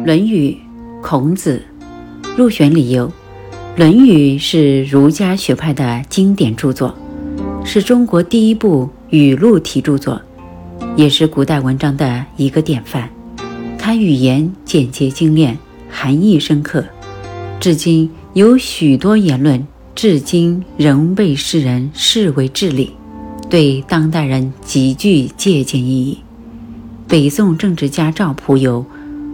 《论语》，孔子。入选理由：《论语》是儒家学派的经典著作，是中国第一部语录体著作，也是古代文章的一个典范。它语言简洁精炼，含义深刻，至今有许多言论，至今仍被世人视为至理，对当代人极具借鉴意义。北宋政治家赵普有。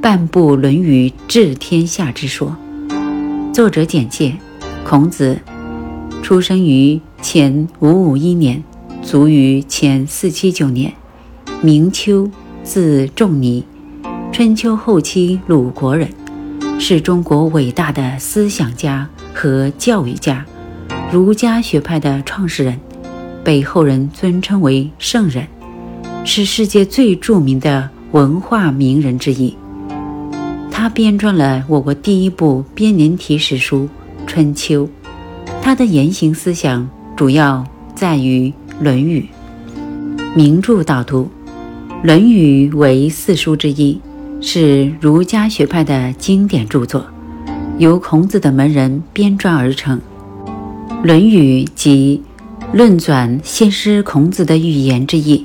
半部《论语》治天下之说。作者简介：孔子出生于前五五一年，卒于前四七九年，名丘，字仲尼，春秋后期鲁国人，是中国伟大的思想家和教育家，儒家学派的创始人，被后人尊称为圣人，是世界最著名的文化名人之一。他编撰了我国第一部编年体史书《春秋》，他的言行思想主要在于《论语》。名著导读，《论语》为四书之一，是儒家学派的经典著作，由孔子的门人编撰而成。《论语》即论纂先师孔子的语言之意，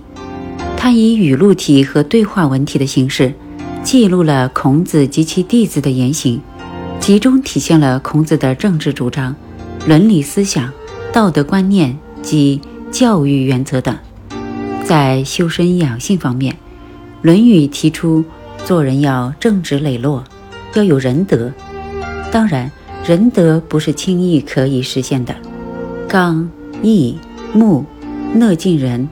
它以语录体和对话文体的形式。记录了孔子及其弟子的言行，集中体现了孔子的政治主张、伦理思想、道德观念及教育原则等。在修身养性方面，《论语》提出做人要正直磊落，要有仁德。当然，仁德不是轻易可以实现的。刚、毅、木、讷近人，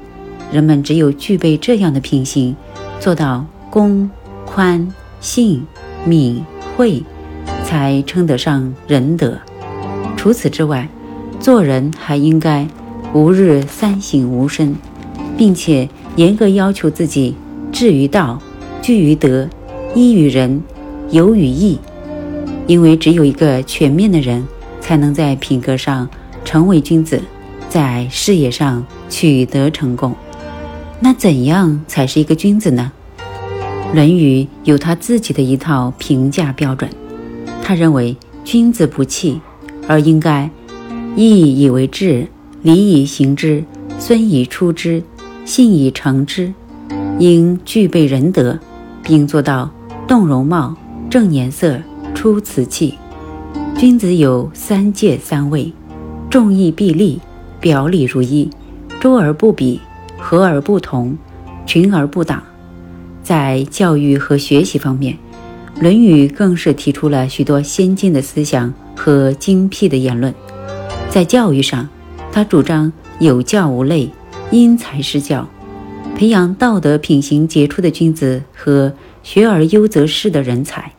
人们只有具备这样的品行，做到公。宽、信、敏、惠，才称得上仁德。除此之外，做人还应该吾日三省吾身，并且严格要求自己志于道、居于德、依于仁、游于义。因为只有一个全面的人，才能在品格上成为君子，在事业上取得成功。那怎样才是一个君子呢？《论语》有他自己的一套评价标准。他认为，君子不器，而应该义以为质，礼以行之，孙以出之，信以成之。应具备仁德，并做到动容貌、正颜色、出辞气。君子有三戒三位：重义必立，表里如一，周而不比，和而不同，群而不党。在教育和学习方面，《论语》更是提出了许多先进的思想和精辟的言论。在教育上，他主张有教无类，因材施教，培养道德品行杰出的君子和学而优则仕的人才。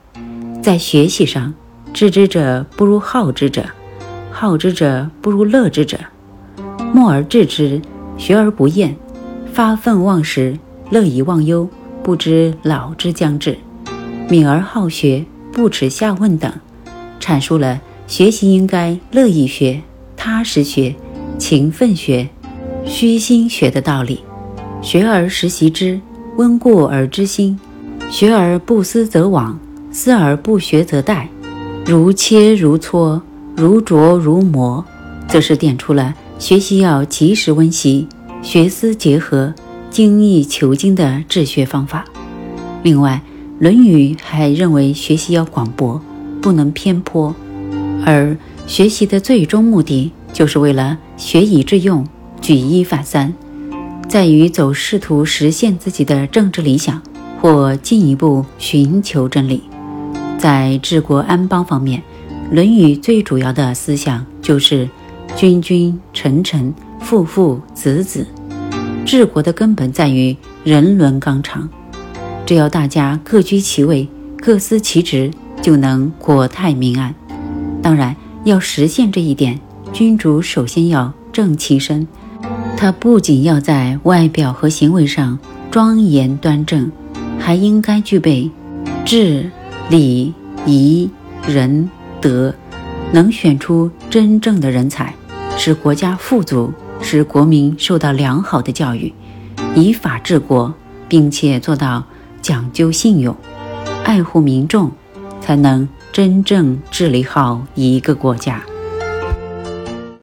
在学习上，知之者不如好之者，好之者不如乐之者。默而志之，学而不厌，发愤忘食，乐以忘忧。不知老之将至，敏而好学，不耻下问等，阐述了学习应该乐意学、踏实学、勤奋学、虚心学的道理。学而时习之，温故而知新。学而不思则罔，思而不学则殆。如切如磋，如琢如磨，则是点出了学习要及时温习，学思结合。精益求精的治学方法。另外，《论语》还认为学习要广博，不能偏颇，而学习的最终目的就是为了学以致用、举一反三，在于走仕途实现自己的政治理想，或进一步寻求真理。在治国安邦方面，《论语》最主要的思想就是“君君臣臣父父子子”。治国的根本在于人伦纲常，只要大家各居其位、各司其职，就能国泰民安。当然，要实现这一点，君主首先要正其身。他不仅要在外表和行为上庄严端正，还应该具备智、礼、仪、仁、德，能选出真正的人才，使国家富足。使国民受到良好的教育，以法治国，并且做到讲究信用、爱护民众、才能真正治理好一个国家。